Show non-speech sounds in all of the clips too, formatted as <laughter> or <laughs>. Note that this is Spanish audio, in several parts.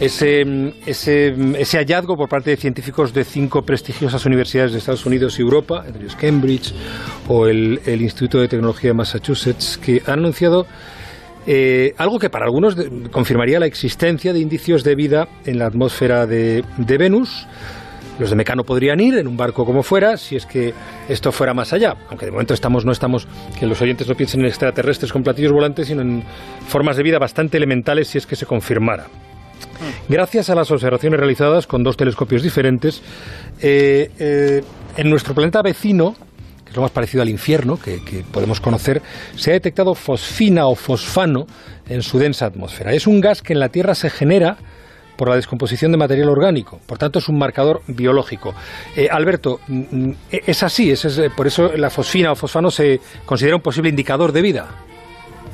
ese, ese, ese, hallazgo por parte de científicos de cinco prestigiosas universidades de Estados Unidos y Europa, entre ellos Cambridge o el, el Instituto de Tecnología de Massachusetts, que han anunciado eh, algo que para algunos confirmaría la existencia de indicios de vida en la atmósfera de, Venus. Los de Mecano podrían ir en un barco como fuera, si es que esto fuera más allá. Aunque de momento estamos, no estamos, que los oyentes no piensen en extraterrestres con platillos volantes, sino en formas de vida bastante elementales, si es que se confirmara. Gracias a las observaciones realizadas con dos telescopios diferentes, eh, eh, en nuestro planeta vecino, es lo más parecido al infierno que, podemos conocer, se ha detectado fosfina o fosfano en su densa atmósfera. Es un gas que en la Tierra se genera por la descomposición de material orgánico. Por tanto, es un marcador biológico. Eh, Alberto, mm, mm, es así, es, por eso la fosfina o fosfano se considera un posible indicador de vida.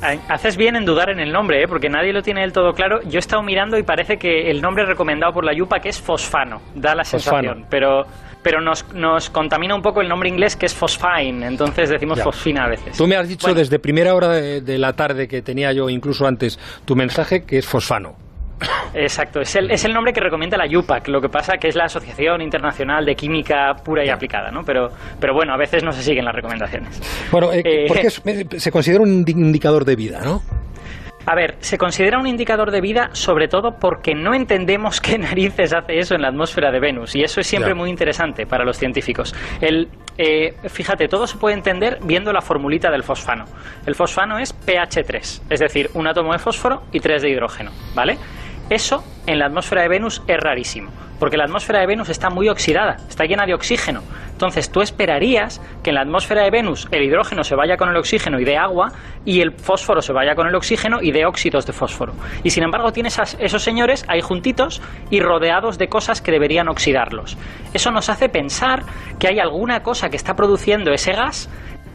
Haces bien en dudar en el nombre, ¿eh? porque nadie lo tiene del todo claro. Yo he estado mirando y parece que el nombre recomendado por la Yupa que es fosfano, da la sensación, pero pero nos, nos contamina un poco el nombre inglés que es fosfine, entonces decimos fosfina a veces. Tú me has dicho desde primera hora de, la tarde que tenía yo incluso antes tu mensaje que es fosfano. <coughs> Exacto, es el, es el nombre que recomienda la UPAC, lo que pasa que es la Asociación Internacional de Química Pura y Aplicada, ¿no? Pero, pero bueno, a veces no se siguen las recomendaciones. Bueno, eh, eh porque se considera un indicador de vida, ¿no? A ver, se considera un indicador de vida sobre todo porque no entendemos <laughs> qué narices hace eso en la atmósfera de Venus y eso es siempre muy interesante para los científicos. El, eh, fíjate, todo se puede entender viendo la formulita del fosfano. El fosfano es pH 3, es decir, un átomo de fósforo y tres de hidrógeno, ¿vale? Eso en la atmósfera de Venus es rarísimo, porque la atmósfera de Venus está muy oxidada, está llena de oxígeno. Entonces tú esperarías que en la atmósfera de Venus el hidrógeno se vaya con el oxígeno y de agua y el fósforo se vaya con el oxígeno y de óxidos de fósforo. Y sin embargo tienes esos señores ahí juntitos y rodeados de cosas que deberían oxidarlos. Eso nos hace pensar que hay alguna cosa que está produciendo ese gas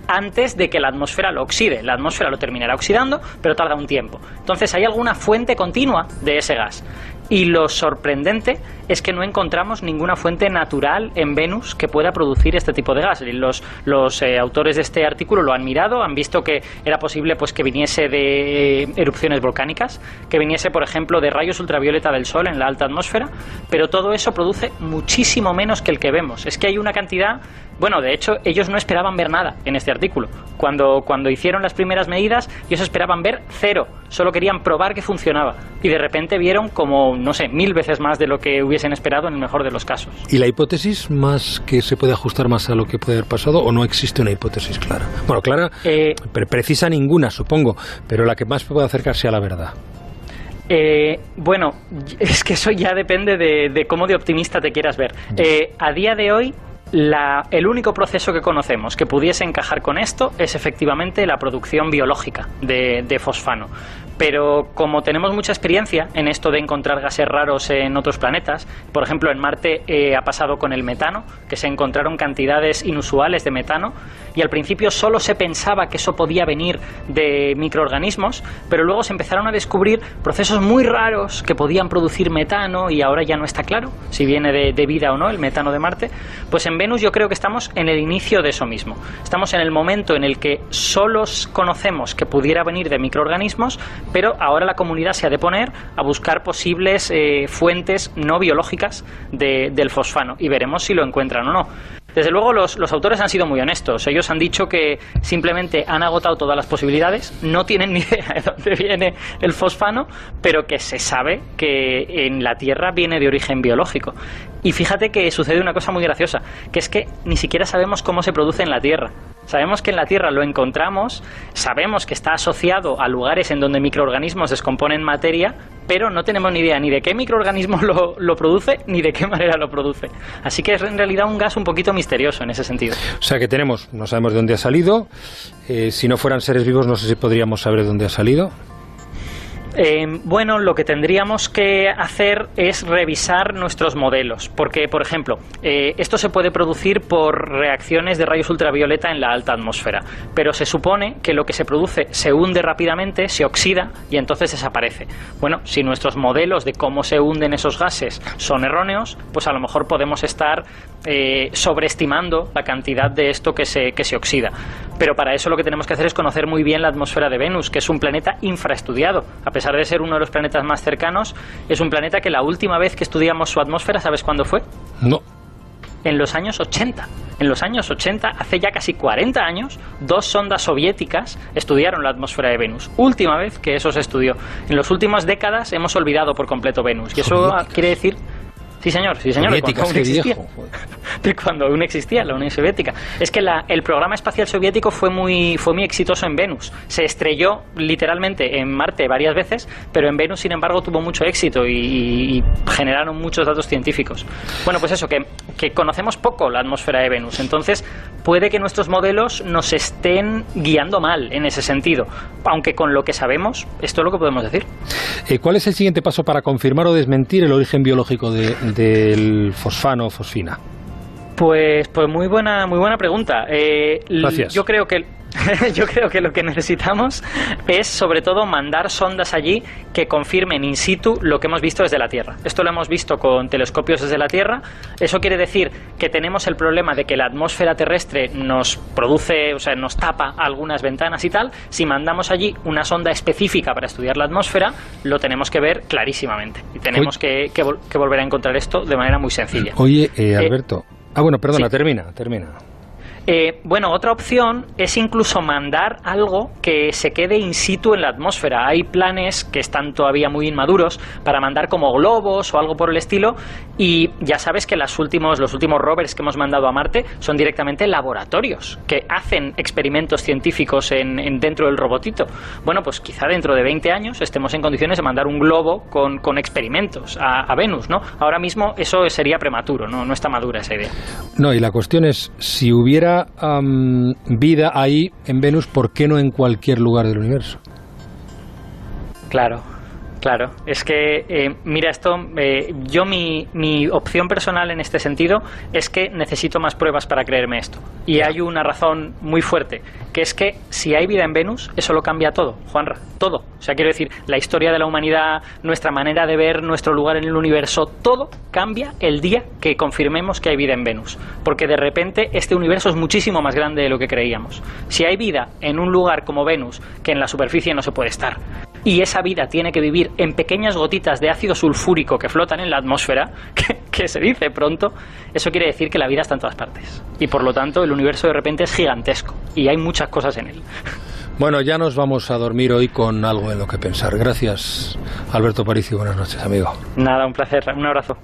antes de que la atmósfera lo oxide. La atmósfera lo terminará oxidando, pero tarda un tiempo. Entonces hay alguna fuente continua de ese gas. Y lo sorprendente es que no encontramos ninguna fuente natural en Venus que pueda producir este tipo de gas. Los, los eh, autores de este artículo lo han mirado, han visto que era posible pues, que viniese de erupciones volcánicas, que viniese, por ejemplo, de rayos ultravioleta del Sol en la alta atmósfera, pero todo eso produce muchísimo menos que el que vemos. Es que hay una cantidad bueno, de hecho, ellos no esperaban ver nada en este artículo. Cuando, cuando hicieron las primeras medidas, ellos esperaban ver cero. Solo querían probar que funcionaba. Y de repente vieron como, no sé, mil veces más de lo que hubiesen esperado en el mejor de los casos. ¿Y la hipótesis más que se puede ajustar más a lo que puede haber pasado o no existe una hipótesis clara? Bueno, clara, eh, precisa ninguna, supongo, pero la que más puede acercarse a la verdad. Eh, bueno, <laughs> es que eso ya depende de, cómo de optimista te quieras ver. Eh, a día de hoy el único proceso que conocemos que pudiese encajar con esto es efectivamente la producción biológica de fosfano. Pero como tenemos mucha experiencia en esto de encontrar gases raros en otros planetas, por ejemplo en Marte eh, ha pasado con el metano, que se encontraron cantidades inusuales de metano y al principio solo se pensaba que eso podía venir de microorganismos, pero luego se empezaron a descubrir procesos muy raros que podían producir metano y ahora ya no está claro si viene de, de vida o no el metano de Marte, pues en Venus yo creo que estamos en el inicio de eso mismo. Estamos en el momento en el que solo conocemos que pudiera venir de microorganismos, pero ahora la comunidad se ha de poner a buscar posibles eh, fuentes no biológicas del fosfano y veremos si lo encuentran o no. Desde luego los, autores han sido muy honestos. Ellos han dicho que simplemente han agotado todas las posibilidades, no tienen ni idea de dónde viene el fosfano, pero que se sabe que en la Tierra viene de origen biológico. Y fíjate que sucede una cosa muy graciosa, que es que ni siquiera sabemos cómo se produce en la Tierra. Sabemos que en la Tierra lo encontramos, sabemos que está asociado a lugares en donde microorganismos descomponen materia, pero no tenemos ni idea ni de qué microorganismo lo, produce ni de qué manera lo produce. Así que es en realidad un gas un poquito misterioso en ese sentido. O sea que tenemos, no sabemos de dónde ha salido, eh, si no fueran seres vivos no sé si podríamos saber de dónde ha salido. Eh, bueno, lo que tendríamos que hacer es revisar nuestros modelos, porque, por ejemplo, eh, esto se puede producir por reacciones de rayos ultravioleta en la alta atmósfera, pero se supone que lo que se produce se hunde rápidamente, se oxida y entonces desaparece. Bueno, si nuestros modelos de cómo se hunden esos gases son erróneos, pues a lo mejor podemos estar eh, sobreestimando la cantidad de esto que se, que se oxida. Pero para eso lo que tenemos que hacer es conocer muy bien la atmósfera de Venus, que es un planeta infraestudiado. A pesar de ser uno de los planetas más cercanos, es un planeta que la última vez que estudiamos su atmósfera, ¿sabes cuándo fue? No. En los años 80. En los años 80, hace ya casi 40 años, dos sondas soviéticas estudiaron la atmósfera de Venus. Última vez que eso se estudió. En las últimas décadas hemos olvidado por completo Venus. Y eso quiere decir Sí, señor, sí, señor. de cuando, aún existía, <laughs> de cuando aún existía la Unión Soviética. Es que la, el programa espacial soviético fue muy, fue muy exitoso en Venus. Se estrelló literalmente en Marte varias veces, pero en Venus, sin embargo, tuvo mucho éxito y, y generaron muchos datos científicos. Bueno, pues eso, que, que conocemos poco la atmósfera de Venus. Entonces, puede que nuestros modelos nos estén guiando mal en ese sentido. Aunque con lo que sabemos, esto es lo que podemos decir. Eh, ¿Cuál es el siguiente paso para confirmar o desmentir el origen biológico de, del fosfano fosfina? Pues, pues muy buena, muy buena pregunta. Eh, Gracias. Yo creo que <laughs> yo creo que lo que necesitamos es sobre todo mandar sondas allí que confirmen in situ lo que hemos visto desde la Tierra. Esto lo hemos visto con telescopios desde la Tierra. Eso quiere decir que tenemos el problema de que la atmósfera terrestre nos produce, o sea, nos tapa algunas ventanas y tal. Si mandamos allí una sonda específica para estudiar la atmósfera, lo tenemos que ver clarísimamente. Y tenemos que, que, volver a encontrar esto de manera muy sencilla. Oye, eh, eh, Alberto. Ah, bueno, perdona, termina, termina. Eh, bueno, otra opción es incluso mandar algo que se quede in situ en la atmósfera. Hay planes que están todavía muy inmaduros para mandar como globos o algo por el estilo y ya sabes que los últimos, los últimos rovers que hemos mandado a Marte son directamente laboratorios que hacen experimentos científicos en, dentro del robotito. Bueno, pues quizá dentro de 20 años estemos en condiciones de mandar un globo con, experimentos a, Venus, ¿no? Ahora mismo eso sería prematuro, ¿no? No está madura esa idea. No, y la cuestión es, si hubiera vida ahí en Venus, ¿por qué no en cualquier lugar del universo? Claro, Claro, es que, eh, mira, esto, eh, yo mi, mi, opción personal en este sentido es que necesito más pruebas para creerme esto. Y hay una razón muy fuerte, que es que si hay vida en Venus, eso lo cambia todo, Juanra, todo. O sea, quiero decir, la historia de la humanidad, nuestra manera de ver nuestro lugar en el universo, todo cambia el día que confirmemos que hay vida en Venus. Porque de repente este universo es muchísimo más grande de lo que creíamos. Si hay vida en un lugar como Venus, que en la superficie no se puede estar, y esa vida tiene que vivir en pequeñas gotitas de ácido sulfúrico que flotan en la atmósfera, <laughs> que, se dice pronto, eso quiere decir que la vida está en todas partes. Y por lo tanto el universo de repente es gigantesco y hay muchas cosas en él. <laughs> Bueno, ya nos vamos a dormir hoy con algo en lo que pensar. Gracias, Alberto Paricio. Buenas noches, amigo. Nada, un placer. Un abrazo.